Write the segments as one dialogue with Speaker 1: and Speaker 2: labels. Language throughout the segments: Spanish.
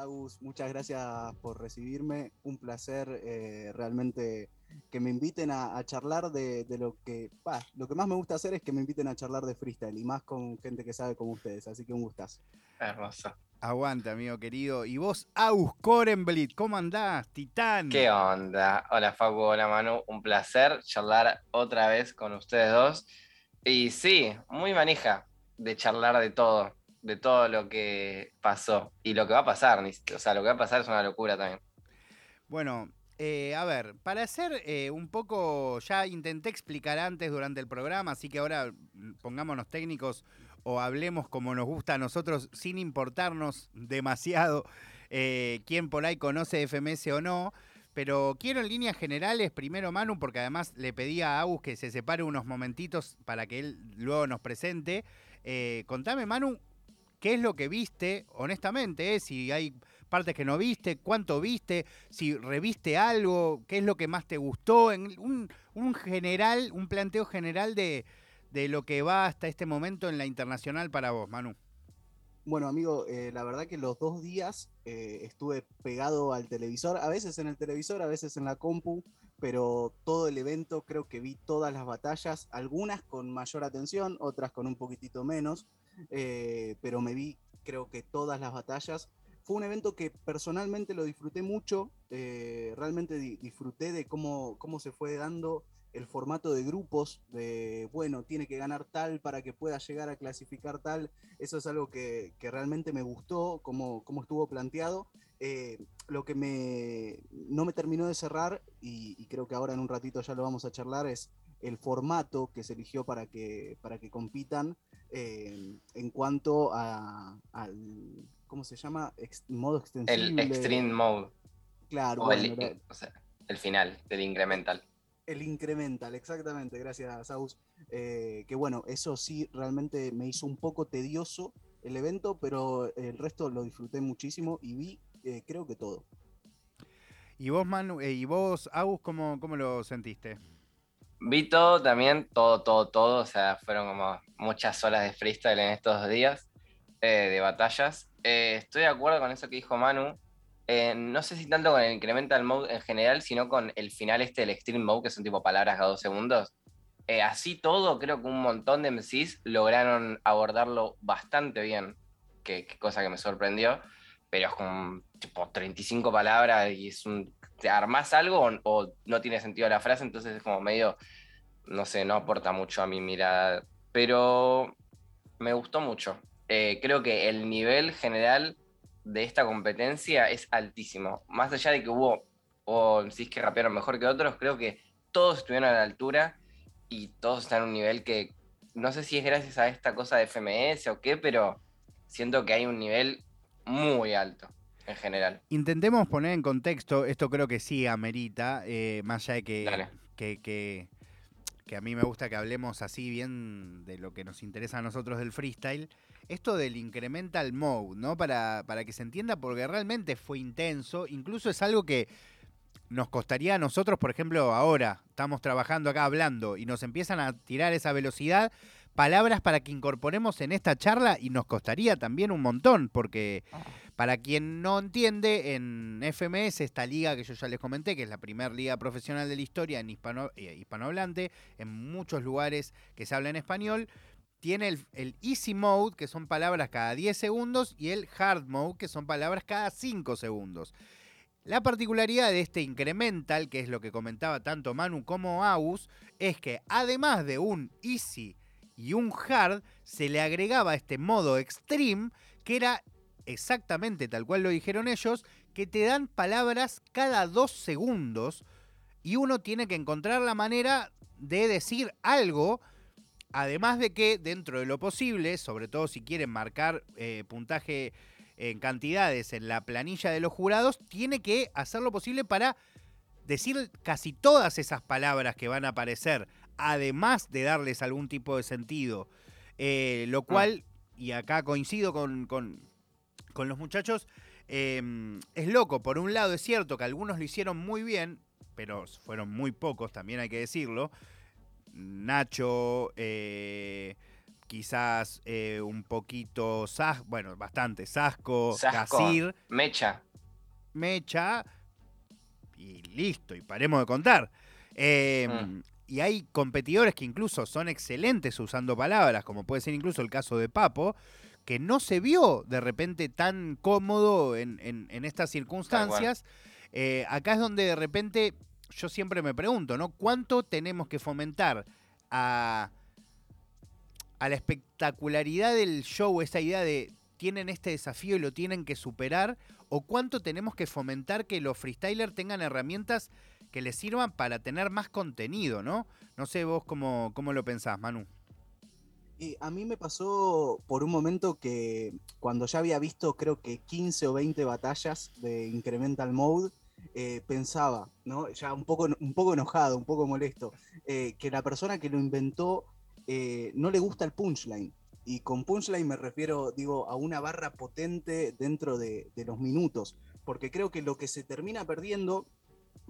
Speaker 1: Agus, muchas gracias por recibirme. Un placer eh, realmente que me inviten a, charlar de, lo que, lo que más me gusta hacer es que me inviten a charlar de freestyle y más con gente que sabe como ustedes, así que un gustazo.
Speaker 2: Hermoso.
Speaker 3: Aguanta, amigo querido. Y vos, Agus Korenblit, ¿cómo andás, titán?
Speaker 2: ¿Qué onda? Hola, Facu, hola, Manu. Un placer charlar otra vez con ustedes dos. Y sí, muy manija de charlar de todo, de todo lo que pasó y lo que va a pasar. O sea, lo que va a pasar es una locura también.
Speaker 3: Bueno, eh, a ver, para hacer eh, un poco, ya intenté explicar antes durante el programa, así que ahora mm, pongámonos técnicos o hablemos como nos gusta a nosotros sin importarnos demasiado eh, quién por ahí conoce FMS o no. Pero quiero en líneas generales, primero Manu, porque además le pedí a Agus que se separe unos momentitos para que él luego nos presente. contame, Manu, ¿qué es lo que viste, honestamente? Si hay partes que no viste, cuánto viste, si reviste algo, qué es lo que más te gustó, en un, general, un planteo general de, lo que va hasta este momento en la internacional para vos, Manu.
Speaker 1: Bueno, amigo, eh, la verdad que los dos días eh, estuve pegado al televisor, a veces en el televisor, a veces en la compu, pero todo el evento creo que vi todas las batallas, algunas con mayor atención, otras con un poquitito menos, eh, pero me vi creo que todas las batallas. Fue un evento que personalmente lo disfruté mucho, eh, realmente disfruté de cómo, cómo se fue dando el formato de grupos, de, bueno, tiene que ganar tal para que pueda llegar a clasificar tal, eso es algo que, realmente me gustó, cómo, cómo estuvo planteado. Eh, lo que me, no me terminó de cerrar, y, creo que ahora en un ratito ya lo vamos a charlar, es el formato que se eligió para que, para que compitan eh, en cuanto a, al, ¿cómo se llama? modo extensible.
Speaker 2: El Extreme Mode.
Speaker 1: Claro.
Speaker 2: el, el, final del Incremental.
Speaker 1: El Incremental, exactamente, gracias, Saus. Eh, que bueno, eso sí realmente me hizo un poco tedioso el evento, pero el resto lo disfruté muchísimo y vi, eh, creo que todo.
Speaker 3: ¿Y vos, Manu, eh, y vos, Agus, cómo, cómo lo sentiste?
Speaker 2: Vi todo también, todo, todo, todo. O sea, fueron como muchas horas de freestyle en estos días de batallas. Eh, estoy de acuerdo con eso que dijo Manu. Eh, no sé si tanto con el incremental mode en general, sino con el final este del extreme mode, que son tipo palabras cada dos segundos. Eh, así todo, creo que un montón de MCs lograron abordarlo bastante bien, que, cosa que me sorprendió, pero es como tipo 35 palabras y es un, ¿te armás algo o, no tiene sentido la frase? Entonces es como medio, no sé, no aporta mucho a mi mirada, pero me gustó mucho. Eh, creo que el nivel general de esta competencia es altísimo. Más allá de que hubo, o si es que rapearon mejor que otros, creo que todos estuvieron a la altura y todos están en un nivel que no sé si es gracias a esta cosa de FMS o qué, pero siento que hay un nivel muy alto en general.
Speaker 3: Intentemos poner en contexto, esto creo que sí amerita, eh, más allá de que, que, que, a mí me gusta que hablemos así bien de lo que nos interesa a nosotros del freestyle esto del incremental mode, ¿no? Para, para que se entienda, porque realmente fue intenso, incluso es algo que nos costaría a nosotros, por ejemplo, ahora estamos trabajando acá hablando y nos empiezan a tirar esa velocidad, palabras para que incorporemos en esta charla y nos costaría también un montón, porque para quien no entiende, en FMS, esta liga que yo ya les comenté, que es la primera liga profesional de la historia en hispano, eh, hispanohablante, en muchos lugares que se habla en español, tiene el, easy mode, que son palabras cada 10 segundos, y el hard mode, que son palabras cada 5 segundos. La particularidad de este incremental, que es lo que comentaba tanto Manu como Aus, es que además de un easy y un hard, se le agregaba este modo extreme, que era exactamente tal cual lo dijeron ellos, que te dan palabras cada 2 segundos y uno tiene que encontrar la manera de decir algo Además de que dentro de lo posible, sobre todo si quieren marcar eh, puntaje en cantidades en la planilla de los jurados, tiene que hacer lo posible para decir casi todas esas palabras que van a aparecer, además de darles algún tipo de sentido. Eh, lo ah. cual, y acá coincido con, los muchachos, em, es loco. Por un lado es cierto que algunos lo hicieron muy bien, pero fueron muy pocos, también hay que decirlo. Nacho, eh, quizás eh, un poquito, sas, bueno, bastante, Sasco,
Speaker 2: Sasco Mecha.
Speaker 3: Mecha, y listo, y paremos de contar. Em, mm. Y hay competidores que incluso son excelentes usando palabras, como puede ser incluso el caso de Papo, que no se vio de repente tan cómodo en, estas circunstancias. Eh, acá es donde de repente yo siempre me pregunto, ¿no? ¿Cuánto tenemos que fomentar a, a la espectacularidad del show, esa idea de tienen este desafío y lo tienen que superar? ¿O cuánto tenemos que fomentar que los freestylers tengan herramientas que les sirvan para tener más contenido, ¿no? No sé vos cómo, cómo lo pensás, Manu.
Speaker 1: A mí me pasó por un momento que cuando ya había visto creo que 15 o 20 batallas de Incremental Mode, eh, pensaba, ¿no? ya un poco, un poco enojado, un poco molesto, eh, que la persona que lo inventó eh, no le gusta el punchline. Y con punchline me refiero, digo, a una barra potente dentro de, de los minutos, porque creo que lo que se termina perdiendo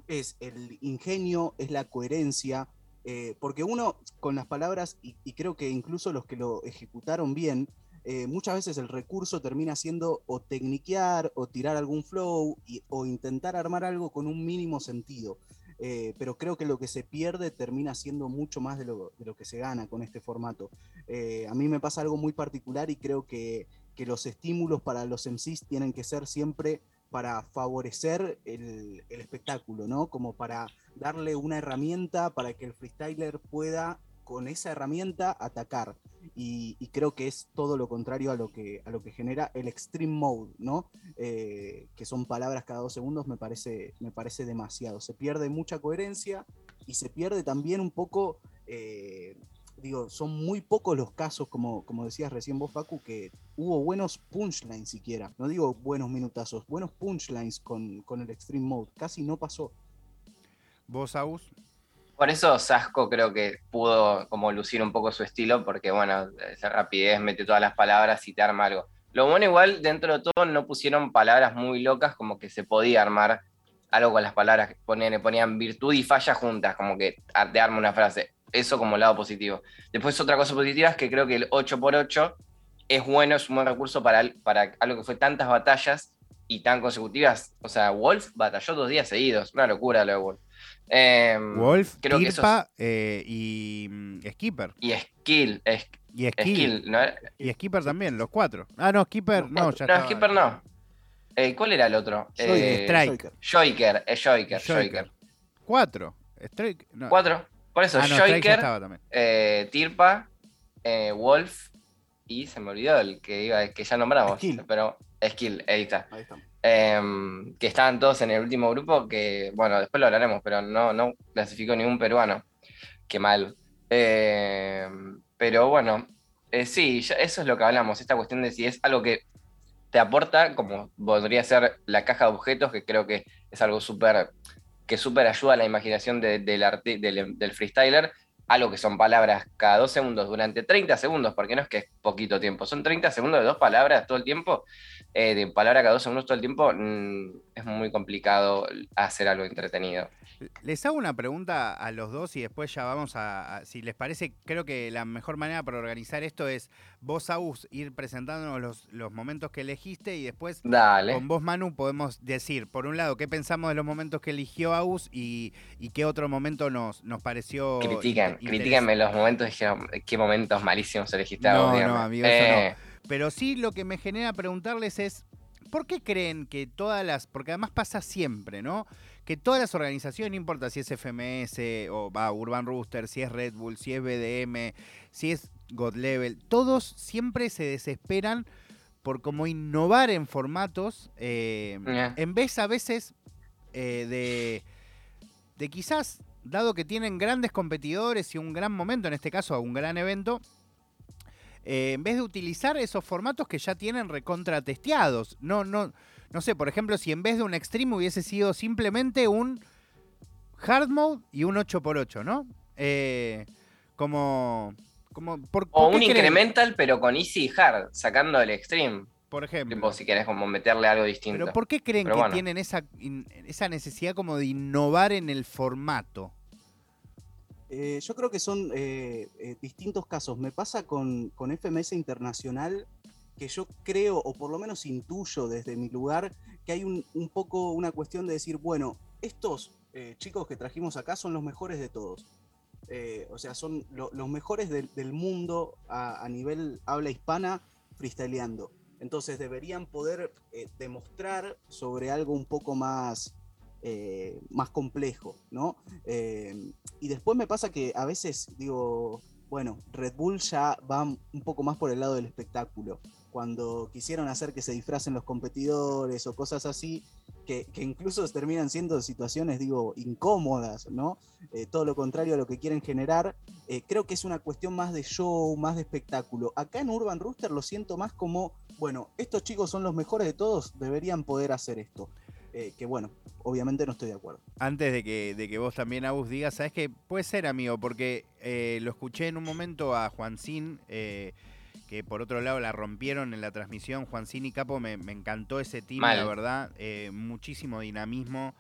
Speaker 1: es el ingenio, es la coherencia, eh, porque uno con las palabras, y, creo que incluso los que lo ejecutaron bien, eh, muchas veces el recurso termina siendo o tecniquear o tirar algún flow o intentar armar algo con un mínimo sentido. Eh, pero creo que lo que se pierde termina siendo mucho más de lo, que se gana con este formato. a mí me pasa algo muy particular y creo que, que los estímulos para los MCs tienen que ser siempre para favorecer el, espectáculo, ¿no? Como para darle una herramienta para que el freestyler pueda con esa herramienta atacar. Y, creo que es todo lo contrario a lo que, a lo que genera el extreme mode, ¿no? Eh, que son palabras cada dos segundos, me parece, me parece demasiado. Se pierde mucha coherencia y se pierde también un poco eh, digo, son muy pocos los casos, como, como decías recién vos, Facu, que hubo buenos punchlines siquiera. No digo buenos minutazos, buenos punchlines con, con el Extreme Mode. Casi no pasó.
Speaker 3: ¿Vos, Agus?
Speaker 2: Por eso Sasco creo que pudo como lucir un poco su estilo, porque bueno, esa rapidez mete todas las palabras y te arma algo. Lo bueno igual, dentro de todo, no pusieron palabras muy locas, como que se podía armar algo con las palabras, ponían, ponían virtud y falla juntas, como que te arma una frase eso como lado positivo. Después otra cosa positiva es que creo que el 8x8 es bueno, es un buen recurso para, para algo que fue tantas batallas y tan consecutivas. O sea, Wolf batalló dos días seguidos, una locura lo de Wolf.
Speaker 3: Em, Wolf, creo eh, y mm, Skipper.
Speaker 2: Y Skill.
Speaker 3: y Skill. Y Skipper también, los cuatro. Ah, no, Skipper no, ya
Speaker 2: No, Skipper no. Eh, ¿Cuál era el otro?
Speaker 3: Eh, Strike.
Speaker 2: Joiker, es Joiker,
Speaker 3: Cuatro.
Speaker 2: Cuatro. Por eso, ah, eh, Tirpa, eh, Wolf y se me olvidó el que iba, que ya nombramos. Pero Skill, ahí está. Em, que estaban todos en el último grupo, que bueno, después lo hablaremos, pero no, no clasificó ningún peruano. Qué mal. Em, pero bueno, eh, sí, eso es lo que hablamos, esta cuestión de si es algo que te aporta, como podría ser la caja de objetos, que creo que es algo súper que súper ayuda a la imaginación del, del, freestyler, algo que son palabras cada dos segundos durante 30 segundos, porque no es que es poquito tiempo, son 30 segundos de dos palabras todo el tiempo, eh, de palabra cada dos segundos todo el tiempo, mm, es muy complicado hacer algo entretenido.
Speaker 3: Les hago una pregunta a los dos y después ya vamos a, si les parece, creo que la mejor manera para organizar esto es vos, Aus, ir presentándonos los, los momentos que elegiste y después con vos, Manu, podemos decir, por un lado, qué pensamos de los momentos que eligió Aus y, y qué otro momento nos, nos pareció.
Speaker 2: Critican, critícanme los momentos, qué momentos malísimos elegiste
Speaker 3: No, no, amigo, eso no. Pero sí lo que me genera preguntarles es, ¿por qué creen que todas las, porque además pasa siempre, ¿no? que todas las organizaciones, no importa si es FMS o va, Urban Rooster, si es Red Bull, si es BDM, si es God Level, todos siempre se desesperan por como innovar en formatos, eh, en vez a veces eh, de, de quizás, dado que tienen grandes competidores y un gran momento, en este caso un gran evento, eh, en vez de utilizar esos formatos que ya tienen recontra testeados. No, no, no sé, por ejemplo, si en vez de un extreme hubiese sido simplemente un hard mode y un 8x8, ¿no? Eh, como... como
Speaker 2: o un incremental, pero con easy y hard, sacando el extreme.
Speaker 3: Por ejemplo.
Speaker 2: si querés como meterle algo distinto.
Speaker 3: Pero ¿por qué creen que tienen esa, esa necesidad como de innovar en el formato?
Speaker 1: Eh, yo creo que son eh, eh, distintos casos. Me pasa con, con, FMS Internacional que yo creo, o por lo menos intuyo desde mi lugar, que hay un, poco una cuestión de decir, bueno, estos chicos que trajimos acá son los mejores de todos. o sea, son los mejores del mundo a, a, nivel habla hispana freestyleando. Entonces deberían poder demostrar sobre algo un poco más eh, más complejo, ¿no? Eh, y después me pasa que a veces digo, bueno, Red Bull ya va un poco más por el lado del espectáculo. Cuando quisieron hacer que se disfracen los competidores o cosas así, que, incluso terminan siendo situaciones, digo, incómodas, ¿no? Eh, todo lo contrario a lo que quieren generar. creo que es una cuestión más de show, más de espectáculo. Acá en Urban Rooster lo siento más como, bueno, estos chicos son los mejores de todos, deberían poder hacer esto. Eh, que bueno, obviamente no estoy de acuerdo.
Speaker 3: Antes de que, de que vos también, Agus, digas, ¿sabes qué? Puede ser, amigo, porque eh, lo escuché en un momento a Juancín, eh, que por otro lado la rompieron en la transmisión. Juancín y Capo, me, encantó ese team, la verdad. muchísimo dinamismo.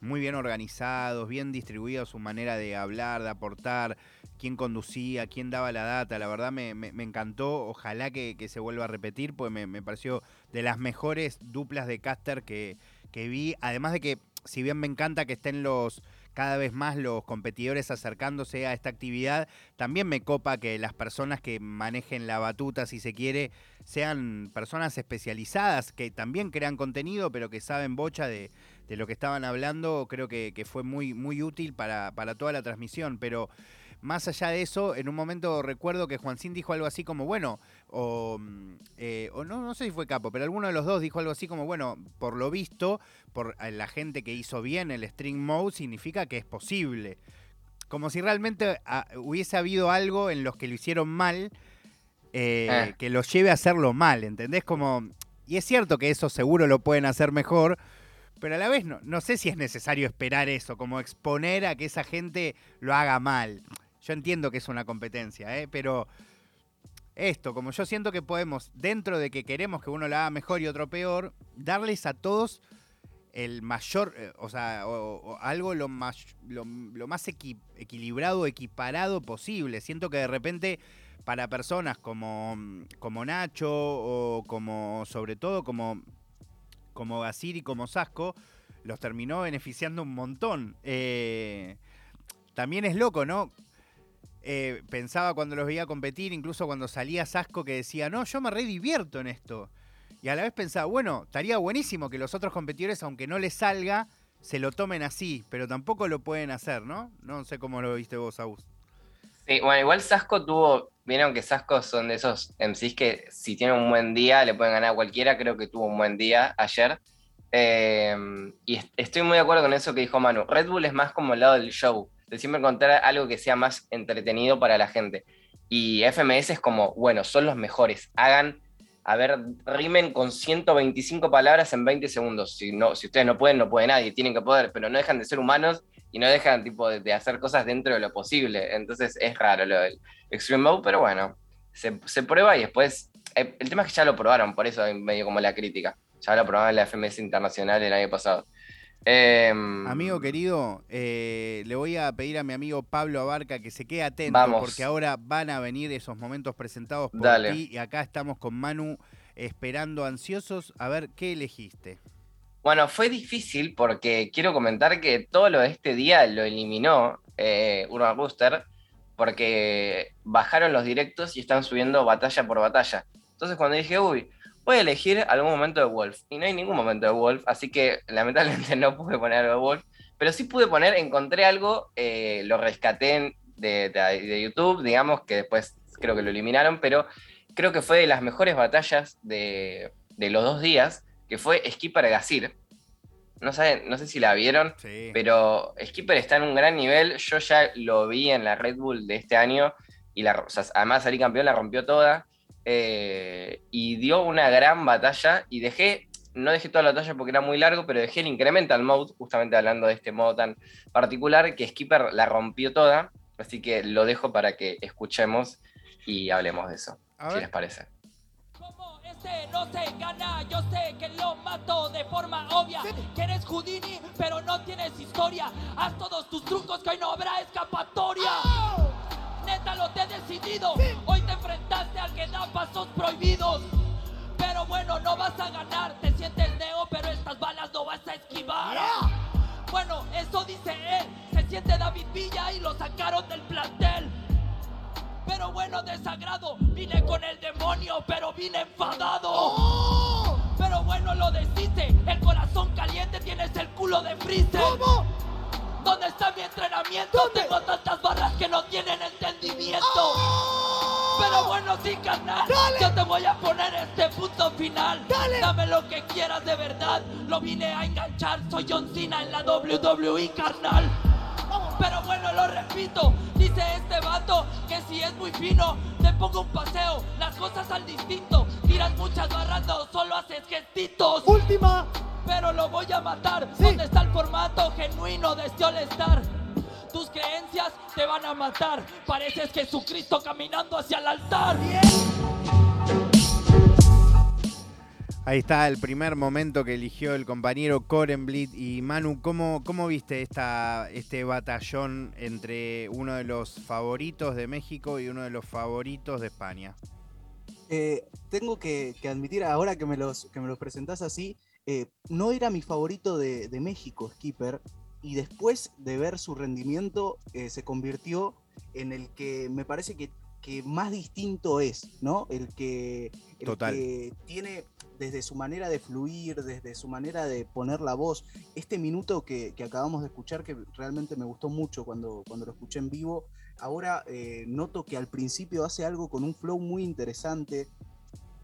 Speaker 3: Muy bien organizados, bien distribuidos su manera de hablar, de aportar, quién conducía, quién daba la data. La verdad me, encantó. Ojalá que, se vuelva a repetir, pues me, pareció de las mejores duplas de caster que, vi. Además de que, si bien me encanta que estén los cada vez más los competidores acercándose a esta actividad, también me copa que las personas que manejen la batuta, si se quiere, sean personas especializadas, que también crean contenido, pero que saben bocha de, lo que estaban hablando. Creo que, fue muy, muy útil para, para toda la transmisión, pero más allá de eso, en un momento recuerdo que Juancín dijo algo así como, bueno, o, mm, eh, o no, no sé si fue Capo, pero alguno de los dos dijo algo así como, bueno, por lo visto, por eh, la gente que hizo bien el string mode, significa que es posible. Como si realmente ah, hubiese habido algo en los que lo hicieron mal, eh, que los lleve a hacerlo mal, ¿entendés? Como, y es cierto que eso seguro lo pueden hacer mejor, pero a la vez no, no sé si es necesario esperar eso, como exponer a que esa gente lo haga mal. Yo entiendo que es una competencia, ¿eh? pero esto, como yo siento que podemos, dentro de que queremos que uno la haga mejor y otro peor, darles a todos el mayor, eh, o sea, algo lo más, lo, más equilibrado, equiparado posible. Siento que de repente para personas como, como Nacho o como, sobre todo, como, como Gasir y como Sasco, los terminó beneficiando un montón. Eh, también es loco, ¿no? Eh, pensaba cuando los veía competir, incluso cuando salía Sasco, que decía, no, yo me re divierto en esto. Y a la vez pensaba, bueno, estaría buenísimo que los otros competidores, aunque no les salga, se lo tomen así, pero tampoco lo pueden hacer, ¿no? No sé cómo lo viste vos, Agus.
Speaker 2: Sí, bueno, igual Sasco tuvo, vieron que Sasco son de esos MCs que si tienen un buen día le pueden ganar a cualquiera, creo que tuvo un buen día ayer. Eh, y estoy muy de acuerdo con eso que dijo Manu. Red Bull es más como el lado del show de siempre encontrar algo que sea más entretenido para la gente. Y FMS es como, bueno, son los mejores, hagan, a ver, rimen con 125 palabras en 20 segundos. Si, no, si ustedes no pueden, no puede nadie, tienen que poder, pero no dejan de ser humanos y no dejan tipo de, hacer cosas dentro de lo posible. Entonces es raro lo del Extreme Mode, pero bueno, se, se prueba y después, el, el, tema es que ya lo probaron, por eso hay medio como la crítica. Ya lo probaron en la FMS Internacional el año pasado.
Speaker 3: Em, amigo querido, eh, le voy a pedir a mi amigo Pablo Abarca que se quede atento porque ahora van a venir esos momentos presentados por ti y acá estamos con Manu esperando ansiosos a ver qué elegiste.
Speaker 2: Bueno, fue difícil porque quiero comentar que todo lo de este día lo eliminó eh, Urban Booster porque bajaron los directos y están subiendo batalla por batalla. Entonces cuando dije, uy, voy a elegir algún momento de Wolf. Y no hay ningún momento de Wolf, así que lamentablemente no pude poner algo de Wolf. Pero sí pude poner, encontré algo, eh, lo rescaté de, YouTube, digamos, que después creo que lo eliminaron, pero creo que fue de las mejores batallas de, los dos días, que fue Skipper Gasir. No, saben, no sé si la vieron, pero Skipper está en un gran nivel. Yo ya lo vi en la Red Bull de este año y la, además salí campeón, la rompió toda. Eh, y dio una gran batalla y dejé, no dejé toda la batalla porque era muy largo, pero dejé el incremental mode, justamente hablando de este modo tan particular, que Skipper la rompió toda, así que lo dejo para que escuchemos y hablemos de eso, si les parece
Speaker 4: no se gana, yo sé que lo mato de forma obvia. Que eres Houdini, pero no tienes historia. Haz todos tus trucos que hoy no habrá escapatoria. Ah. Neta, lo te he decidido. Hoy te enfrentaste al que da pasos prohibidos. Pero bueno, no vas a ganar. Te sientes neo, pero estas balas no vas a esquivar. Bueno, eso dice él. Se siente David Villa y lo sacaron del plantel. Pero bueno, desagrado. Vine con el demonio, pero vine enfadado. Pero bueno, lo deshice. El corazón caliente, tienes el culo de freezer. ¿Dónde está mi entrenamiento? Tengo tantas barras que no tienen entendimiento. Pero bueno, sí, carnal. Yo te voy a poner este punto final. Dame lo que quieras de verdad. Lo vine a enganchar. Soy John Cena en la WWE, carnal. Pero bueno, lo repito. Dice este vato que si es muy fino, te pongo un paseo. Las cosas al distinto. Tiras muchas barras, no solo haces gestitos.
Speaker 5: Última.
Speaker 4: Pero lo voy a matar. ¿Dónde está el formato genuino de este All-Star? Tus creencias te van a matar. Pareces Jesucristo caminando hacia el altar.
Speaker 3: Ahí está el primer momento que eligió el compañero Korenblit y Manu. ¿Cómo, cómo viste esta, este batallón entre uno de los favoritos de México y uno de los favoritos de España?
Speaker 1: Eh, tengo que, que, admitir, ahora que me los, que me los presentás así, eh, no era mi favorito de, de, México, Skipper, y después de ver su rendimiento eh, se convirtió en el que me parece que, que más distinto es, ¿no? El que, el
Speaker 3: Total.
Speaker 1: que tiene desde su manera de fluir, desde su manera de poner la voz. Este minuto que, acabamos de escuchar, que realmente me gustó mucho cuando, cuando lo escuché en vivo, ahora eh, noto que al principio hace algo con un flow muy interesante.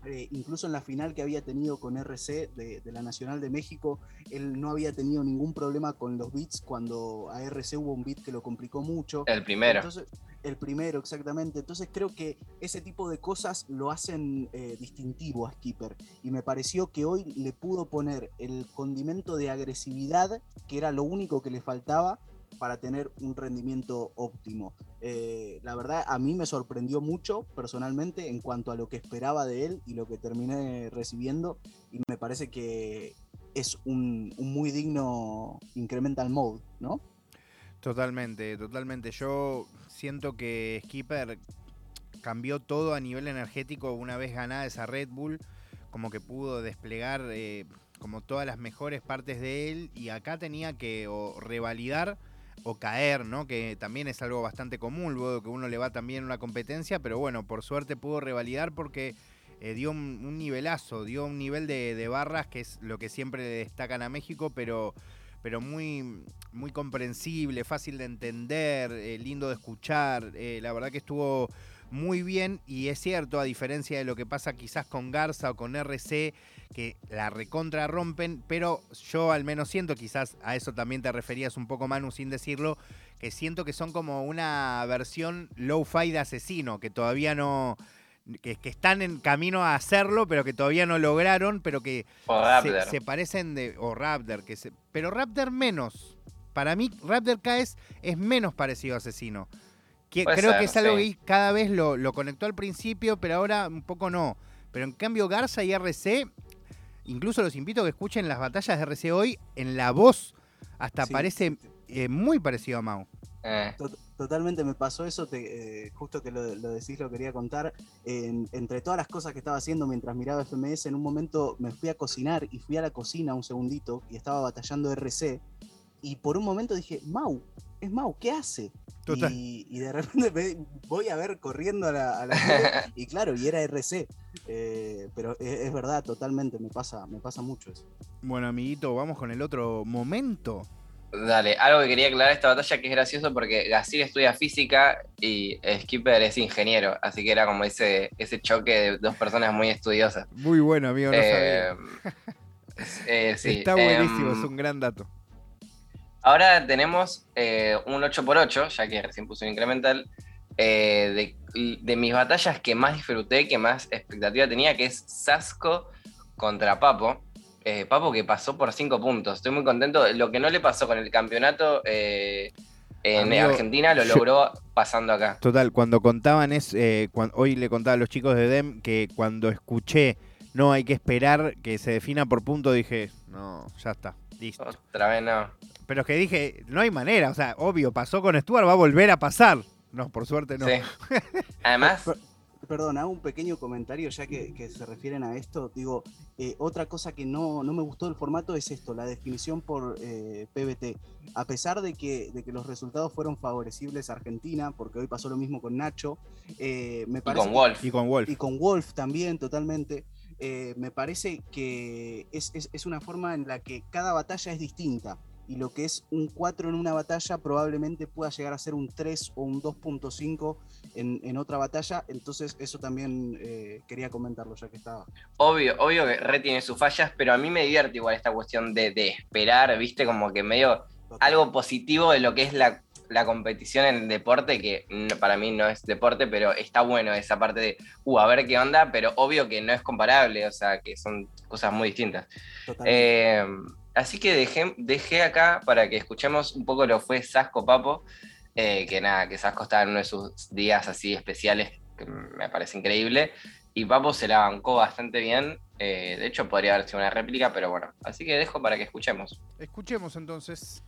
Speaker 1: Eh, incluso en la final que había tenido con RC de, de, la Nacional de México, él no había tenido ningún problema con los beats cuando a RC hubo un beat que lo complicó mucho.
Speaker 2: El primero.
Speaker 1: Entonces, el primero, exactamente. Entonces creo que ese tipo de cosas lo hacen eh, distintivo a Skipper. Y me pareció que hoy le pudo poner el condimento de agresividad, que era lo único que le faltaba para tener un rendimiento óptimo. Eh, la verdad, a mí me sorprendió mucho personalmente en cuanto a lo que esperaba de él y lo que terminé recibiendo. Y me parece que es un, muy digno incremental mode, ¿no?
Speaker 3: Totalmente, totalmente. Yo siento que Skipper cambió todo a nivel energético una vez ganada esa Red Bull, como que pudo desplegar eh, como todas las mejores partes de él y acá tenía que revalidar o caer, ¿no? Que también es algo bastante común luego que uno le va también una competencia, pero bueno, por suerte pudo revalidar porque eh, dio un, nivelazo, dio un nivel de, de barras que es lo que siempre le destacan a México, pero pero muy, muy comprensible, fácil de entender, eh, lindo de escuchar. Eh, la verdad que estuvo muy bien y es cierto, a diferencia de lo que pasa quizás con Garza o con RC, que la recontra rompen, pero yo al menos siento, quizás a eso también te referías un poco Manu sin decirlo, que siento que son como una versión low-fi de asesino, que todavía no... Que, que, están en camino a hacerlo, pero que todavía no lograron, pero que se, se, parecen de. O Raptor, que se, pero Raptor menos. Para mí, Raptor KS es menos parecido a Asesino. Que, creo
Speaker 2: ser,
Speaker 3: que es algo
Speaker 2: sí.
Speaker 3: que cada vez lo, lo, conectó al principio, pero ahora un poco no. Pero en cambio, Garza y RC, incluso los invito a que escuchen las batallas de RC hoy en la voz. Hasta sí. parece eh, muy parecido a Mau.
Speaker 2: Eh.
Speaker 1: Totalmente me pasó eso, te, eh, justo que lo, lo, decís, lo quería contar. En, entre todas las cosas que estaba haciendo mientras miraba FMS, en un momento me fui a cocinar y fui a la cocina un segundito y estaba batallando RC. Y por un momento dije, Mau, es Mau, ¿qué hace?
Speaker 3: Total.
Speaker 1: Y, y, de repente me, voy a ver corriendo a la, a la y claro, y era RC. Eh, pero es, es, verdad, totalmente, me pasa, me pasa mucho eso.
Speaker 3: Bueno, amiguito, vamos con el otro momento.
Speaker 2: Dale, algo que quería aclarar esta batalla que es gracioso porque Gasir estudia física y Skipper es ingeniero, así que era como ese, ese choque de dos personas muy estudiosas.
Speaker 3: Muy bueno, amigo, no
Speaker 2: eh, eh, sí.
Speaker 3: Está buenísimo, eh, es un gran dato.
Speaker 2: Ahora tenemos eh, un 8x8, ya que recién puse un incremental, de, de, mis batallas que más disfruté, que más expectativa tenía, que es Sasco contra Papo. Eh, Papo que pasó por 5 puntos. Estoy muy contento. Lo que no le pasó con el campeonato eh, en Amigo, Argentina lo logró yo, pasando acá.
Speaker 3: Total, cuando contaban es, eh, cuando, hoy le contaba a los chicos de DEM que cuando escuché no hay que esperar que se defina por punto, dije, no, ya está, listo.
Speaker 2: Otra vez no.
Speaker 3: Pero es que dije, no hay manera, o sea, obvio, pasó con Stuart, va a volver a pasar. No, por suerte no.
Speaker 2: Además,
Speaker 1: perdón, hago un pequeño comentario ya que, se refieren a esto. Digo, eh, otra cosa que no, me gustó del formato es esto, la definición por eh, PBT. A pesar de que, de que los resultados fueron favorecibles a Argentina, porque hoy pasó lo mismo con Nacho, eh, me parece...
Speaker 2: Y con Wolf.
Speaker 3: Y con Wolf.
Speaker 1: Y con Wolf también, totalmente. Me parece que es, es una forma en la que cada batalla es distinta y lo que es un 4 en una batalla probablemente pueda llegar a ser un 3 o un 2.5 en, en, otra batalla. Entonces eso también eh, quería comentarlo ya que estaba.
Speaker 2: Obvio, obvio que Red tiene sus fallas, pero a mí me divierte igual esta cuestión de, de esperar, viste, como que medio algo positivo de lo que es la, la competición en deporte, que para mí no es deporte, pero está bueno esa parte de, uh, a ver qué onda, pero obvio que no es comparable, o sea, que son cosas muy distintas. Eh, así que dejé, dejé acá para que escuchemos un poco lo que fue Sasco Papo, eh, que nada, que Sasco está en uno de sus días así especiales, que me parece increíble, y Papo se la bancó bastante bien, eh, de hecho podría haber sido una réplica, pero bueno, así que dejo para que escuchemos.
Speaker 3: Escuchemos entonces.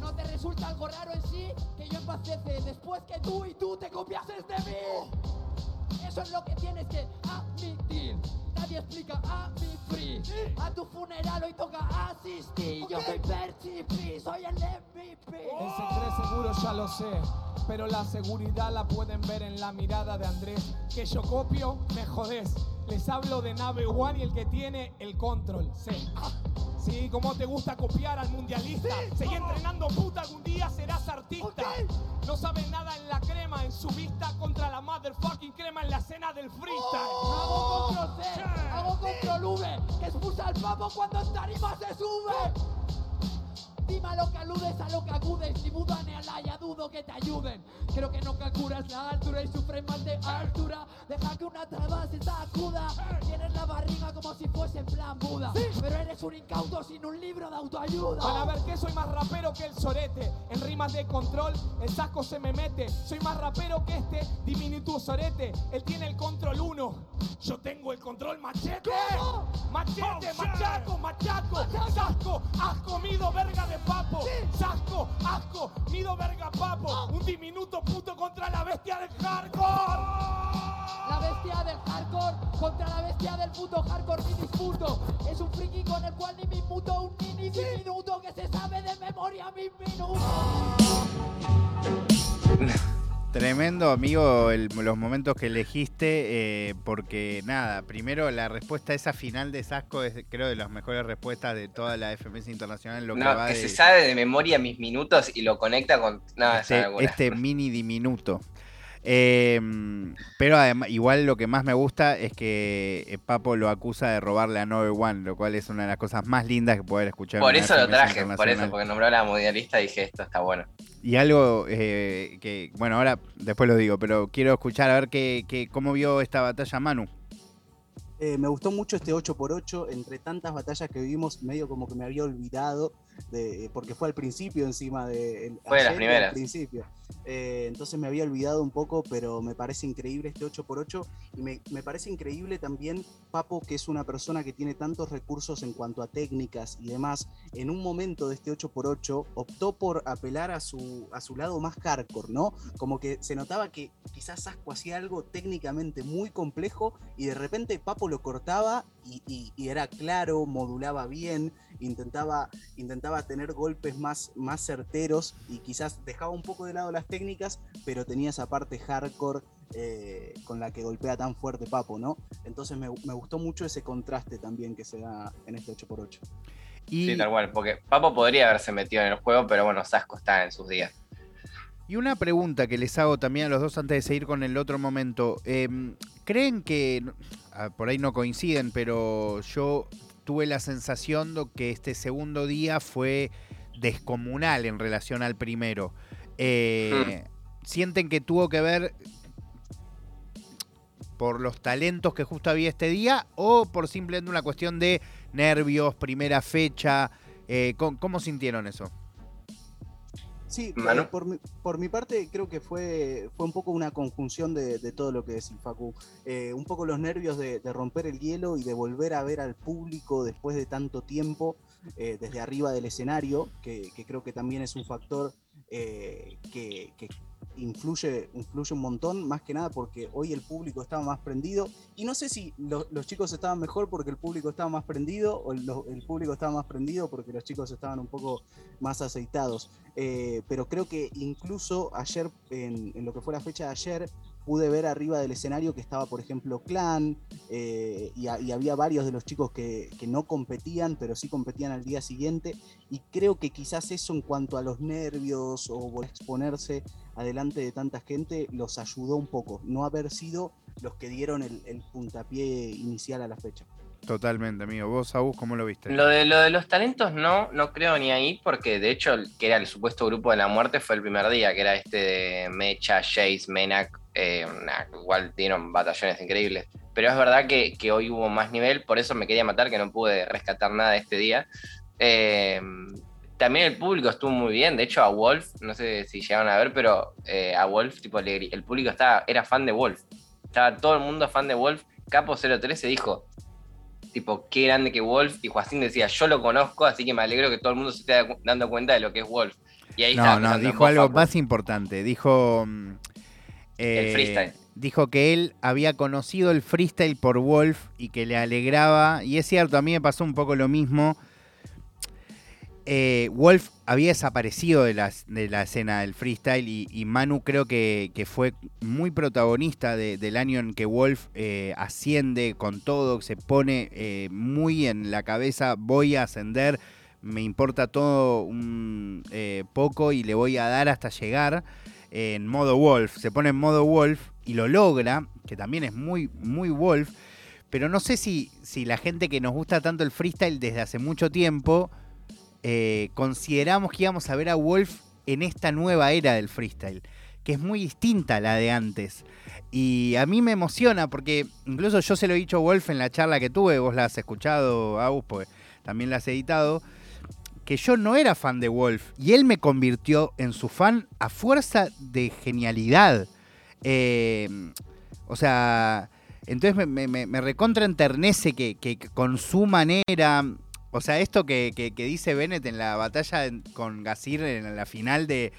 Speaker 6: ¿No te resulta algo raro en sí que yo empacece después que tú y tú te copiases de mí? Eso es lo que tienes que admitir nadie explica a mi free. A tu funeral hoy toca asistir. Yo soy Percy soy el MVP.
Speaker 7: En secreto seguro ya lo sé. Pero la seguridad la pueden ver en la mirada de Andrés. Que yo copio, me jodés. Les hablo de nave One y el que tiene el control. Sí. Sí, como te gusta copiar al mundialista. Seguí entrenando puta, algún día serás artista. No sabes nada en la crema, en su vista contra la motherfucking crema en la escena del freestyle.
Speaker 6: Hago control C, hago control V, que expulsa al papo cuando en tarima se sube. Dime a lo que aludes, a lo que acudes. Si budan la ya dudo que te ayuden. Creo que no calculas la altura y sufres más de altura. Deja que una traba se sacuda. Tienes la barriga como si fuese en plan Buda. Pero eres un incauto sin un libro de autoayuda.
Speaker 7: Para ver que soy más rapero que el sorete. En rimas de control, el saco se me mete. Soy más rapero que este diminuto sorete. Él tiene el control 1. Yo tengo el control machete. Machete, oh, machaco, machaco. Saco, has comido verga de papo. Sasco, asco, nido verga papo. Un diminuto puto contra la bestia del hardcore.
Speaker 6: La bestia del hardcore contra la bestia del puto hardcore ni disputo. Es un friki con el cual ni me muto un mini diminuto que se sabe de memoria mis minutos.
Speaker 3: Tremendo, amigo, los momentos que elegiste, eh, porque nada, primero la respuesta esa final de Sasco es creo de las mejores respuestas de toda la FMS Internacional.
Speaker 2: Lo que, se sabe de memoria mis minutos y lo conecta con
Speaker 3: este, este mini diminuto. Em, pero además, igual lo que más me gusta es que eh, Papo lo acusa de robarle a Nove One, lo cual es una de las cosas más lindas que poder escuchar.
Speaker 2: Por eso lo traje, por eso, porque nombró a la mundialista y dije esto está bueno.
Speaker 3: Y algo eh, que, bueno, ahora después lo digo, pero quiero escuchar a ver qué, cómo vio esta batalla Manu.
Speaker 1: Eh, me gustó mucho este 8x8, entre tantas batallas que vivimos, medio como que me había olvidado, de, porque fue al principio encima de...
Speaker 2: Fue de las primeras.
Speaker 1: principio. Eh, entonces me había olvidado un poco, pero me parece increíble este 8x8 y me, parece increíble también Papo, que es una persona que tiene tantos recursos en cuanto a técnicas y demás, en un momento de este 8x8 optó por apelar a su, a su lado más hardcore, ¿no? Como que se notaba que quizás Asco hacía algo técnicamente muy complejo y de repente Papo lo cortaba y, era claro, modulaba bien, intentaba, intentaba tener golpes más, más certeros y quizás dejaba un poco de lado las técnicas, pero tenía esa parte hardcore eh, con la que golpea tan fuerte Papo, ¿no? Entonces me, gustó mucho ese contraste también que se da en este 8x8.
Speaker 2: Y... Sí, tal cual, porque Papo podría haberse metido en el juego, pero bueno, Sasco está en sus días.
Speaker 3: Y una pregunta que les hago también a los dos antes de seguir con el otro momento. Em, ¿Creen que, por ahí no coinciden, pero yo tuve la sensación de que este segundo día fue descomunal en relación al primero? Eh, hmm. ¿Sienten que tuvo que ver por los talentos que justo había este día o por simplemente una cuestión de nervios, primera fecha? Eh, ¿Cómo sintieron eso?
Speaker 1: Sí, eh, por, mi, por, mi, parte creo que fue, fue un poco una conjunción de, todo lo que decís, Facu. Eh, un poco los nervios de, romper el hielo y de volver a ver al público después de tanto tiempo eh, desde arriba del escenario, que, creo que también es un factor que, influye, influye un montón, más que nada porque hoy el público estaba más prendido. Y no sé si los chicos estaban mejor porque el público estaba más prendido o el público estaba más prendido porque los chicos estaban un poco más aceitados. Eh, pero creo que incluso ayer, en, en, lo que fue la fecha de ayer, pude ver arriba del escenario que estaba, por ejemplo, Clan, eh, y, había varios de los chicos que, no competían, pero sí competían al día siguiente, y creo que quizás eso en cuanto a los nervios o exponerse adelante de tanta gente los ayudó un poco, no haber sido los que dieron el puntapié inicial a la fecha.
Speaker 3: Totalmente, amigo. ¿Vos, Agus, cómo lo viste?
Speaker 2: Lo de, lo de los talentos no, no creo ni ahí, porque de hecho, que era el supuesto grupo de la muerte, fue el primer día, que era este de Mecha, Jace, Menak, eh, igual dieron batallones increíbles. Pero es verdad que, hoy hubo más nivel, por eso me quería matar, que no pude rescatar nada este día. Eh, también el público estuvo muy bien, de hecho a Wolf, no sé si llegaron a ver, pero eh, a Wolf, tipo, el, público estaba, era fan de Wolf. Estaba todo el mundo fan de Wolf. Capo 013 dijo, tipo, qué grande que Wolf. Y Joaquín decía, yo lo conozco, así que me alegro que todo el mundo se esté dando cuenta de lo que es Wolf. Y ahí
Speaker 3: no, no, dijo algo más importante. Dijo. Mm,
Speaker 2: el freestyle. Eh,
Speaker 3: dijo que él había conocido el freestyle por Wolf y que le alegraba. Y es cierto, a mí me pasó un poco lo mismo. Eh, Wolf había desaparecido de la, de la escena del freestyle y, Manu creo que, fue muy protagonista del año en que Wolf eh, asciende con todo, se pone muy en la cabeza, voy a ascender, me importa todo un poco y le voy a dar hasta llegar en modo Wolf, se pone en modo Wolf y lo logra, que también es muy, muy Wolf, pero no sé si, si la gente que nos gusta tanto el freestyle desde hace mucho tiempo, eh, consideramos que íbamos a ver a Wolf en esta nueva era del freestyle, que es muy distinta a la de antes. Y a mí me emociona porque incluso yo se lo he dicho a Wolf en la charla que tuve, vos la has escuchado, Agus, pues también la has editado que yo no era fan de Wolf y él me convirtió en su fan a fuerza de genialidad. Eh, o sea, entonces me, me, recontra enternece que, con su manera, o sea, esto que, dice Bennett en la batalla con Gazir en la final de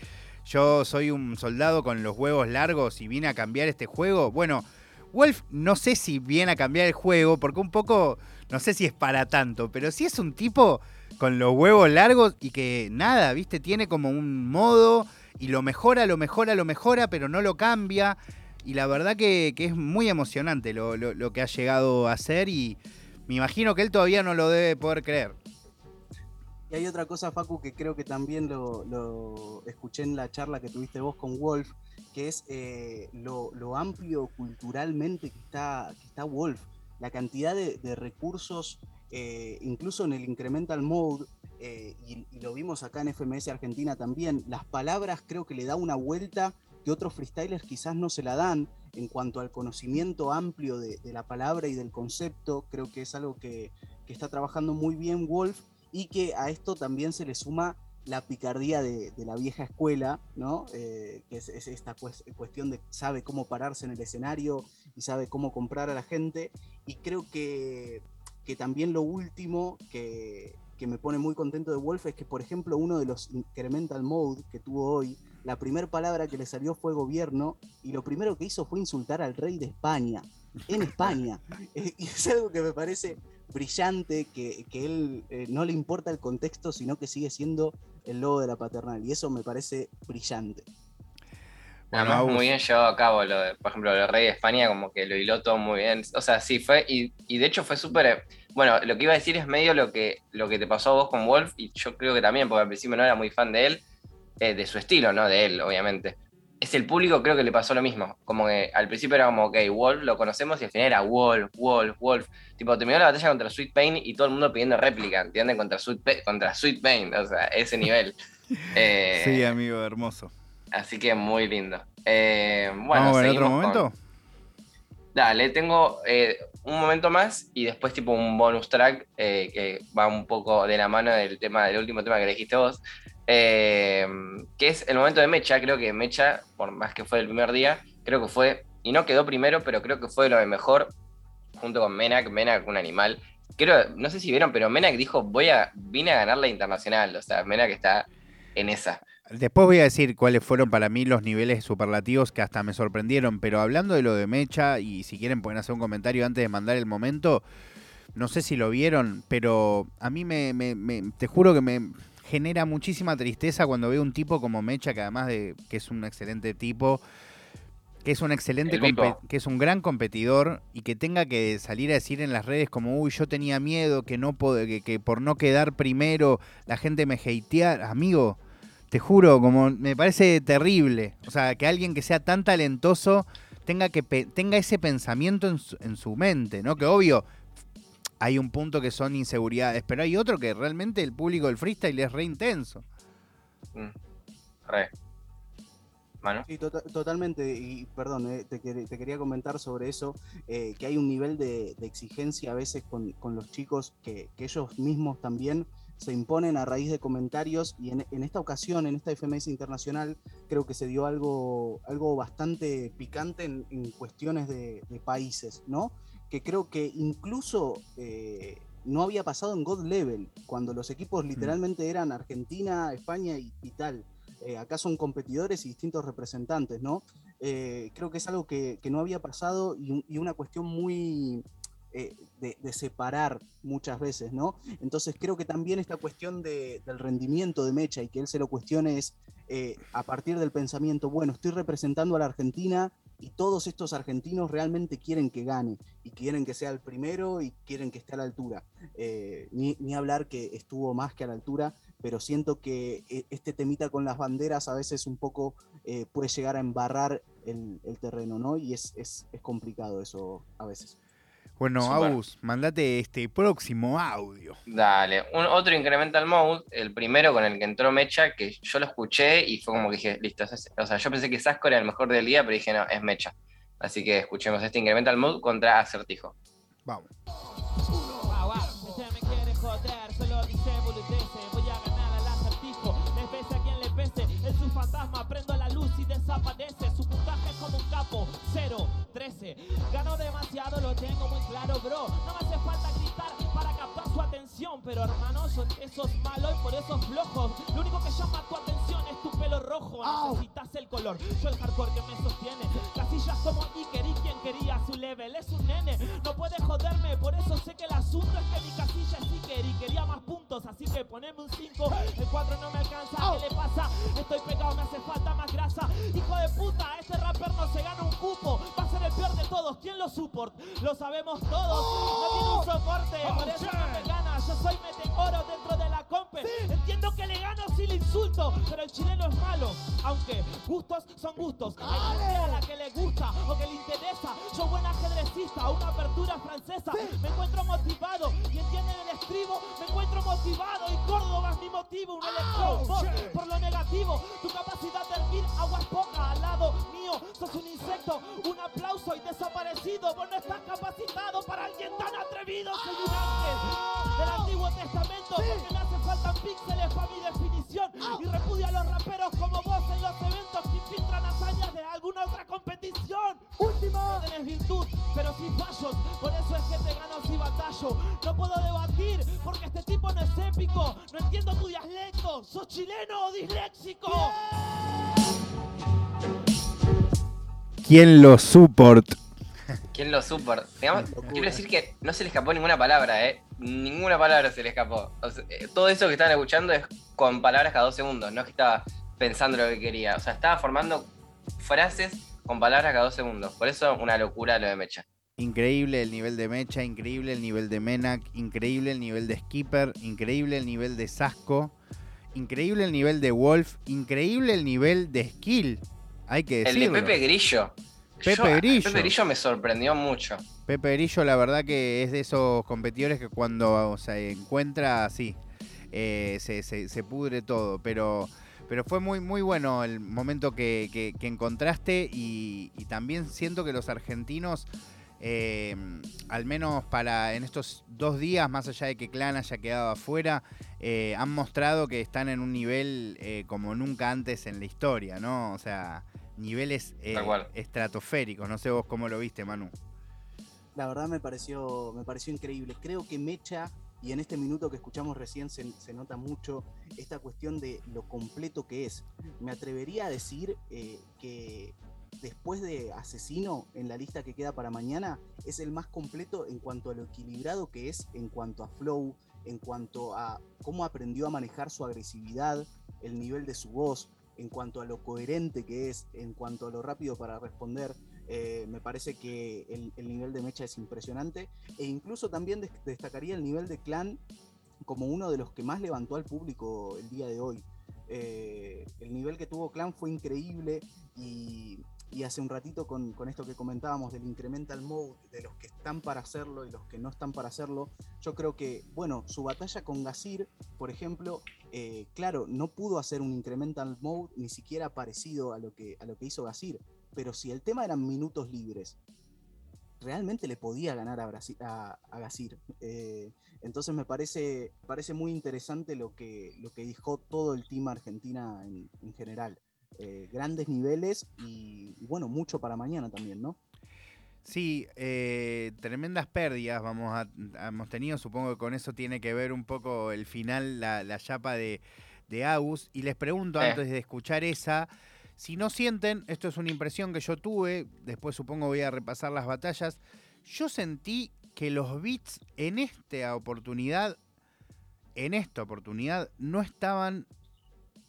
Speaker 3: yo soy un soldado con los huevos largos y vine a cambiar este juego. Bueno, Wolf no sé si viene a cambiar el juego, porque un poco, no sé si es para tanto, pero sí es un tipo con los huevos largos y que nada, viste, tiene como un modo y lo mejora, lo mejora, lo mejora, pero no lo cambia. Y la verdad que, es muy emocionante lo, que ha llegado a hacer y me imagino que él todavía no lo debe poder creer.
Speaker 1: Y hay otra cosa, Facu, que creo que también lo, escuché en la charla que tuviste vos con Wolf, que es eh, lo, amplio culturalmente que está, que está Wolf. La cantidad de, recursos eh, incluso en el incremental mode, eh, y, lo vimos acá en FMS Argentina también, las palabras creo que le da una vuelta que otros freestylers quizás no se la dan en cuanto al conocimiento amplio de, la palabra y del concepto, creo que es algo que, está trabajando muy bien Wolf y que a esto también se le suma la picardía de, la vieja escuela, ¿no? Eh, que es, esta cuestión de sabe cómo pararse en el escenario y sabe cómo comprar a la gente. Y creo que que también lo último que, me pone muy contento de Wolf es que, por ejemplo, uno de los incremental mode que tuvo hoy, la primera palabra que le salió fue gobierno y lo primero que hizo fue insultar al rey de España, en España. Eh, y es algo que me parece brillante, que, él eh, no le importa el contexto, sino que sigue siendo el logo de la paternal. Y eso me parece brillante.
Speaker 2: Además, muy bien llevado a cabo, lo de, por ejemplo, el rey de España, como que lo hiló todo muy bien. O sea, sí fue, y, de hecho fue súper. Bueno, lo que iba a decir es medio lo que, lo que te pasó a vos con Wolf, y yo creo que también, porque al principio no era muy fan de él, eh, de su estilo, ¿no? De él, obviamente. Es el público, creo que le pasó lo mismo. Como que al principio era como, ok, Wolf lo conocemos, y al final era Wolf, Wolf, Wolf. Tipo, terminó la batalla contra Sweet Pain y todo el mundo pidiendo réplica, ¿entiendes? Contra Sweet, contra Sweet Pain, o sea, ese nivel.
Speaker 3: Eh, sí, amigo, hermoso.
Speaker 2: Así que muy lindo. Eh, bueno,
Speaker 3: ¿Vamos a ver otro momento?
Speaker 2: Dale, tengo eh, un momento más y después tipo un bonus track eh, que va un poco de la mano del tema, del último tema que elegiste vos. Que es el momento de Mecha, creo que Mecha, por más que fue el primer día, creo que fue, y no quedó primero, pero creo que fue lo de mejor, junto con Menak, Menak un animal. Creo, no sé si vieron, pero Menak dijo, voy a, vine a ganar la internacional, o sea, Menak está en esa.
Speaker 3: Después voy a decir cuáles fueron para mí los niveles superlativos que hasta me sorprendieron, pero hablando de lo de Mecha, y si quieren pueden hacer un comentario antes de mandar el momento, no sé si lo vieron, pero a mí me, te juro que me genera muchísima tristeza cuando veo un tipo como Mecha, que además de que es un excelente tipo, que es un excelente, que es un gran competidor y que tenga que salir a decir en las redes como, uy, yo tenía miedo, que no que, que por no quedar primero la gente me hateara, amigo te juro, como me parece terrible. O sea, que alguien que sea tan talentoso tenga, que tenga ese pensamiento en su, mente, ¿no? Que obvio, hay un punto que son inseguridades, pero hay otro que realmente el público del freestyle es re intenso.
Speaker 2: Mm. Re.
Speaker 1: Sí, tota-, totalmente. Y perdón, eh, te, quería comentar sobre eso, eh, que hay un nivel de, exigencia a veces con, los chicos que, que, ellos mismos también se imponen a raíz de comentarios y en, esta ocasión, en esta FMS internacional, creo que se dio algo, algo bastante picante en, cuestiones de, países, ¿no? Que creo que incluso eh, no había pasado en God Level, cuando los equipos mm. literalmente eran Argentina, España y, tal. Eh, acá son competidores y distintos representantes, ¿no? Eh, creo que es algo que, no había pasado y, una cuestión muy, eh, de, separar muchas veces, ¿no? Entonces creo que también esta cuestión del rendimiento de Mecha y que él se lo cuestione es a partir del pensamiento, bueno, estoy representando a la Argentina y todos estos argentinos realmente quieren que gane y quieren que sea el primero y quieren que esté a la altura. Eh, ni, hablar que estuvo más que a la altura, pero siento que este temita con las banderas a veces un poco puede llegar a embarrar el, terreno, ¿no? Y es, es complicado eso a veces.
Speaker 3: Bueno, Agus, mandate este próximo audio.
Speaker 2: Dale, un, otro Incremental Mode, el primero con el que entró Mecha, que yo lo escuché y fue como que dije, listo, o sea, yo pensé que Sasco era el mejor del día, pero dije, no, es Mecha. Así que escuchemos este Incremental Mode contra Acertijo.
Speaker 3: Vamos.
Speaker 5: fantasma, prendo la luz y desaparece. Su puntaje es como un capo, 0, 13. Ganó demasiado, lo tengo muy claro, bro. No me hace falta gritar para captar su atención, pero hermano, son esos malos y por esos flojos. Lo único que llama tu atención es tu pelo rojo. Necesitas el color, yo el hardcore que me sostiene. Casillas como Iker y quien quería su level es un nene. No puede joderme, por eso sé que el asunto es que mi casilla es Iker y quería más puntos. Así que poneme un 5, el 4 no me alcanza. ¿Qué le pasa? Estoy pegado me hace falta más grasa. Hijo de puta, este rapper no se gana un cupo. Va a ser el peor de todos. ¿Quién lo support? Lo sabemos todos. No tiene un soporte, por eso no me gana. Yo soy mete oro dentro de la compe. Entiendo que le gano si le insulto, pero el chileno es malo. Aunque gustos son gustos. Hay gente a la que le gusta o que le interesa. Yo buen ajedrecista, una apertura francesa. Me encuentro motivado y entienden el estribo. Me encuentro motivado y Córdoba es mi motivo. Un electrón por lo negativo capacidad de hervir agua poca al lado Sos un insecto, un aplauso y desaparecido. Vos no estás capacitado para alguien tan atrevido. Soy un ángel del Antiguo Testamento porque me hace falta píxeles para mi definición. Y repudio a los raperos como vos en los eventos que infiltran hazañas de alguna otra competición. Último. No tenés virtud, pero sin fallos. Por eso es que te gano si batallo. No puedo debatir porque este tipo no es épico. No entiendo tu dialecto. ¿Sos chileno o disléxico?
Speaker 3: ¿Quién lo support?
Speaker 2: ¿Quién lo support? quiero decir que no se le escapó ninguna palabra, ¿eh? Ninguna palabra se le escapó. Eh, todo eso que estaban escuchando es con palabras cada dos segundos, no es que estaba pensando lo que quería. O sea, estaba formando frases con palabras cada dos segundos. Por eso una locura lo de Mecha.
Speaker 3: Increíble el nivel de Mecha, increíble el nivel de Menak, increíble el nivel de Skipper, increíble el nivel de Sasco. Increíble el nivel de Wolf, increíble el nivel de skill. Hay que decirlo.
Speaker 2: El de Pepe Grillo.
Speaker 3: Pepe Grillo.
Speaker 2: Pepe Grillo me sorprendió mucho.
Speaker 3: Pepe Grillo, la verdad que es de esos competidores que cuando se encuentra así, eh, se, pudre todo. Pero, pero fue muy, muy bueno el momento que, encontraste y, y, también siento que los argentinos eh, al menos para en estos dos días, más allá de que Clan haya quedado afuera, eh, han mostrado que están en un nivel eh, como nunca antes en la historia, ¿no? O sea, niveles estratosféricos. No sé vos cómo lo viste, Manu.
Speaker 1: La verdad me pareció, me pareció increíble. Creo que Mecha y en este minuto que escuchamos recién se, nota mucho esta cuestión de lo completo que es. Me atrevería a decir eh, que después de Asesino en la lista que queda para mañana, es el más completo en cuanto a lo equilibrado que es, en cuanto a flow, en cuanto a cómo aprendió a manejar su agresividad, el nivel de su voz, en cuanto a lo coherente que es, en cuanto a lo rápido para responder. Eh, me parece que el, nivel de Mecha es impresionante e incluso también destacaría el nivel de Clan como uno de los que más levantó al público el día de hoy. Eh, el nivel que tuvo Clan fue increíble y y hace un ratito con, esto que comentábamos del incremental mode, de los que están para hacerlo y los que no están para hacerlo, yo creo que, bueno, su batalla con Gasir, por ejemplo, eh, claro, no pudo hacer un incremental mode ni siquiera parecido a lo que, hizo Gasir, pero si el tema eran minutos libres, realmente le podía ganar a, Gasir. Eh, entonces me parece, parece muy interesante lo que, dijo todo el team Argentina en, en general. Eh, grandes niveles y, bueno, mucho para mañana también, ¿no?
Speaker 3: Sí, eh, tremendas pérdidas vamos a, hemos tenido, supongo que con eso tiene que ver un poco el final, la, chapa de, de Agus. Y les pregunto antes de escuchar esa, si no sienten, esto es una impresión que yo tuve, después supongo voy a repasar las batallas, yo sentí que los beats en esta oportunidad, en esta oportunidad, no estaban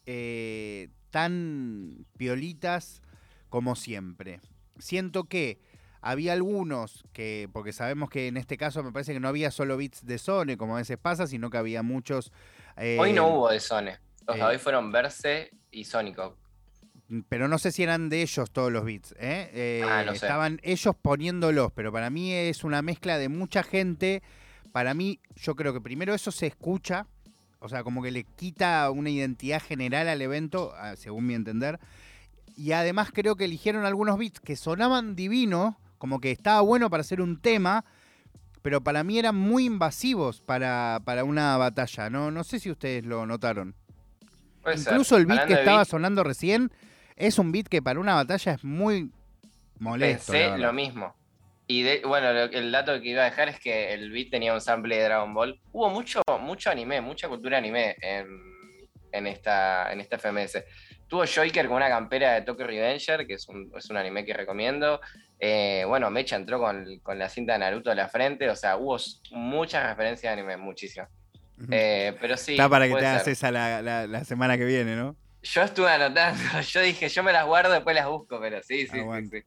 Speaker 3: eh, tan piolitas como siempre. Siento que había algunos que, porque sabemos que en este caso me parece que no había solo beats de Sone, como a veces pasa, sino que había muchos.
Speaker 2: hoy no eh, hubo de Sone. Sea, hoy fueron Verse y Sónico.
Speaker 3: Pero no sé si eran de ellos todos los beats. ¿eh? eh ah, estaban ellos poniéndolos, pero para mí es una mezcla de mucha gente. Para mí, yo creo que primero eso se escucha, o sea, como que le quita una identidad general al evento, según mi entender. Y además creo que eligieron algunos beats que sonaban divinos, como que estaba bueno para hacer un tema, pero para mí eran muy invasivos para, para una batalla. No, no sé si ustedes lo notaron. Incluso el beat que estaba sonando recién es un beat que para una batalla es muy molesto.
Speaker 2: Pensé lo mismo. Y bueno, el dato que iba a dejar es que el beat tenía un sample de Dragon Ball. Hubo mucho, mucho anime, mucha cultura anime en, esta, en esta FMS. Tuvo Joker con una campera de Tokyo Revenger, que es un, es un anime que recomiendo. Eh, bueno, Mecha entró con, la cinta de Naruto de la frente. O sea, hubo muchas referencias de anime, muchísimas. Eh, pero sí.
Speaker 3: Está para que te hagas esa la, semana que viene, ¿no?
Speaker 2: Yo estuve anotando. Yo dije, yo me las guardo, después las busco, pero sí, sí, sí.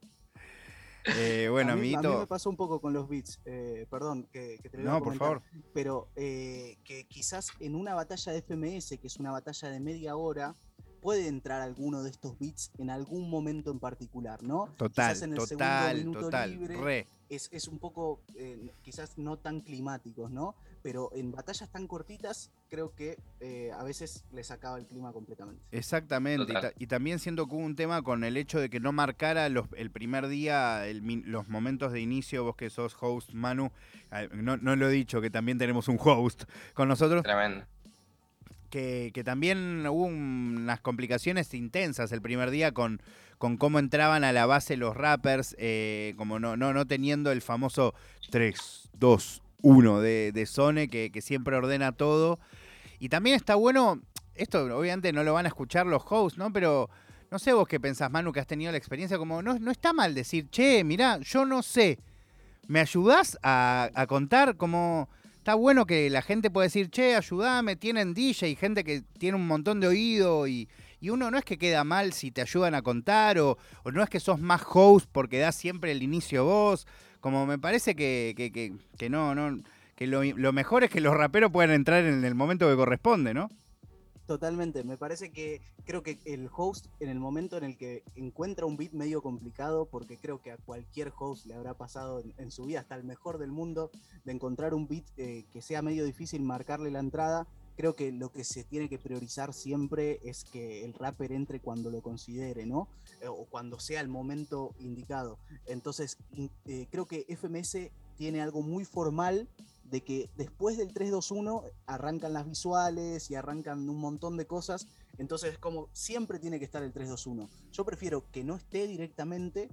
Speaker 3: Eh, bueno,
Speaker 1: a mí, a mí, me pasó un poco con los beats, eh, perdón, que, te lo
Speaker 3: No, por favor.
Speaker 1: Pero eh, que quizás en una batalla de FMS, que es una batalla de media hora, puede entrar alguno de estos beats en algún momento en particular, ¿no?
Speaker 3: Total, total, total.
Speaker 1: Es, es, un poco, quizás no tan climáticos, ¿no? Pero en batallas tan cortitas creo que eh, a veces les acaba el clima completamente.
Speaker 3: Exactamente, y, también siento que hubo un tema con el hecho de que no marcara el primer día los momentos de inicio, vos que sos host, Manu, no, lo he dicho, que también tenemos un host con nosotros.
Speaker 2: Tremendo.
Speaker 3: Que, también hubo unas complicaciones intensas el primer día con, con cómo entraban a la base los rappers, eh, como no, no, no teniendo el famoso 3, 2, uno de, de Sone que, siempre ordena todo. Y también está bueno, esto obviamente no lo van a escuchar los hosts, ¿no? Pero no sé vos qué pensás, Manu, que has tenido la experiencia, como no, no está mal decir, che, mirá, yo no sé, ¿me ayudás a, contar? Como está bueno que la gente pueda decir, che, ayúdame, tienen DJ, gente que tiene un montón de oído y, y uno no es que queda mal si te ayudan a contar o, o no es que sos más host porque das siempre el inicio vos. Como me parece que, que, que, no, no, que lo, lo, mejor es que los raperos puedan entrar en el momento que corresponde, ¿no?
Speaker 1: Totalmente, me parece que creo que el host en el momento en el que encuentra un beat medio complicado, porque creo que a cualquier host le habrá pasado en, su vida, hasta el mejor del mundo, de encontrar un beat eh, que sea medio difícil marcarle la entrada, creo que lo que se tiene que priorizar siempre es que el rapper entre cuando lo considere, ¿no? Eh, o cuando sea el momento indicado. Entonces, eh, creo que FMS tiene algo muy formal de que después del 3-2-1 arrancan las visuales y arrancan un montón de cosas. Entonces, como siempre tiene que estar el 3-2-1. Yo prefiero que no esté directamente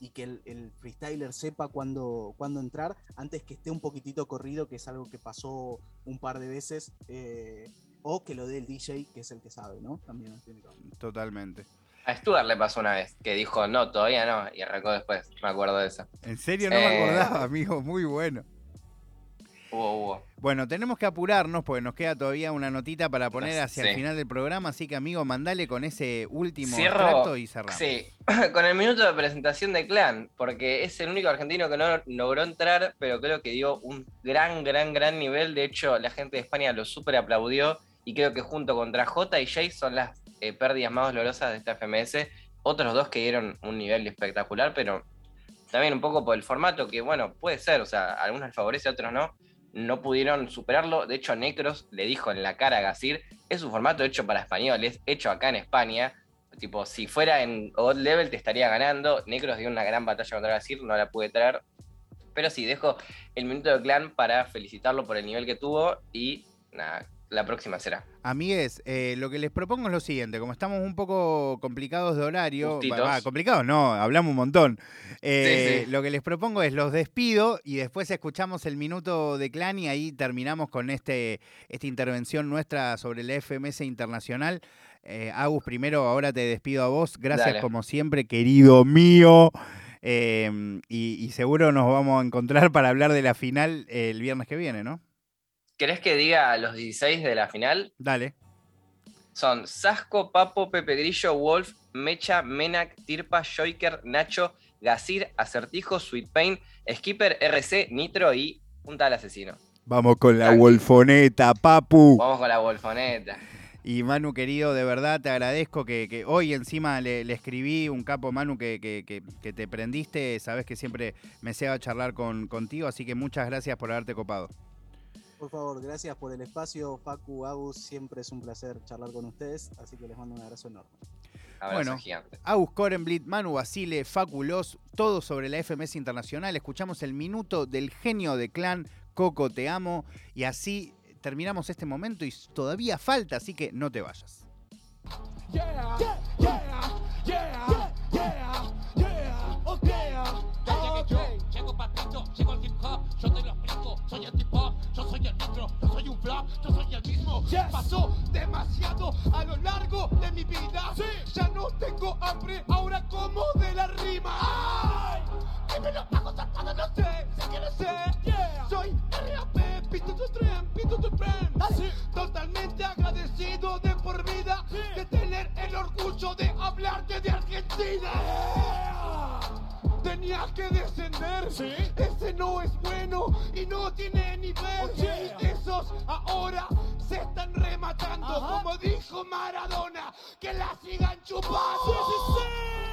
Speaker 1: y que el, freestyler sepa cuándo, cuándo, entrar antes que esté un poquitito corrido, que es algo que pasó un par de veces, eh, o que lo dé el DJ, que es el que sabe, ¿no? También
Speaker 3: Totalmente.
Speaker 2: A Stuart le pasó una vez, que dijo, no, todavía no, y arrancó después, me acuerdo de eso.
Speaker 3: En serio, no me eh, acordaba, amigo, muy bueno. Bueno, tenemos que apurarnos porque nos queda todavía una notita para poner hacia el final del programa, así que amigo, mandale con ese último Cierro, y cerramos.
Speaker 2: Sí, con el minuto de presentación de Clan, porque es el único argentino que no logró entrar, pero creo que dio un gran, gran, gran nivel. De hecho, la gente de España lo súper aplaudió y creo que junto contra J y Jay son las eh, pérdidas más dolorosas de esta FMS. Otros dos que dieron un nivel espectacular, pero también un poco por el formato, que bueno, puede ser, o sea, algunos les favorece, otros no no pudieron superarlo. De hecho, Necros le dijo en la cara a Gasir, es un formato hecho para españoles, hecho acá en España. Tipo, si fuera en odd level te estaría ganando. Necros dio una gran batalla contra Gasir, no la pude traer. Pero sí, dejo el minuto de clan para felicitarlo por el nivel que tuvo y nada, la próxima será.
Speaker 3: Amigues, eh, lo que les propongo es lo siguiente, como estamos un poco complicados de horario, complicados no, hablamos un montón. Eh, lo que les propongo es los despido y después escuchamos el minuto de clan y ahí terminamos con este, esta intervención nuestra sobre la FMS Internacional. Eh, Agus, primero ahora te despido a vos. Gracias como siempre, querido mío. Em, y seguro nos vamos a encontrar para hablar de la final el viernes que viene, ¿no?
Speaker 2: ¿Querés que diga los 16 de la final?
Speaker 3: Dale.
Speaker 2: Son Sasco, Papo, Pepe Grillo, Wolf, Mecha, Menac, Tirpa, Joiker, Nacho, Gazir, Acertijo, Sweet Pain, Skipper, RC, Nitro y Punta del Asesino.
Speaker 3: Vamos con la Wolfoneta, Papu.
Speaker 2: Vamos con la Wolfoneta.
Speaker 3: Y Manu, querido, de verdad te agradezco que, hoy encima le, escribí un capo, Manu, que, que, te prendiste. Sabes que siempre me sea charlar con, contigo, así que muchas gracias por haberte copado.
Speaker 1: Por favor, gracias por el espacio, Facu, Agus, siempre es un placer charlar con ustedes, así que les mando un abrazo enorme.
Speaker 3: bueno, Agus Korenblit, Manu Basile, Faculos, todo sobre la FMS Internacional. Escuchamos el minuto del genio de clan, Coco, te amo. Y así terminamos este momento y todavía falta, así que no te vayas. yo te lo explico. Soy el tipo, yo soy el micro, yo soy un flop, yo soy el mismo. Pasó demasiado a lo largo de mi vida. Ya no tengo hambre, ahora como de la rima. Ay, que me lo hago zarpado, no sé, sé que no sé. Soy RAP, pito tu tren, pito tu tren. Totalmente agradecido de por vida de tener el orgullo de hablarte de Argentina. Que descender. Ese no es bueno y no tiene nivel. Esos ahora se están rematando. Como dijo Maradona, que la sigan chupando.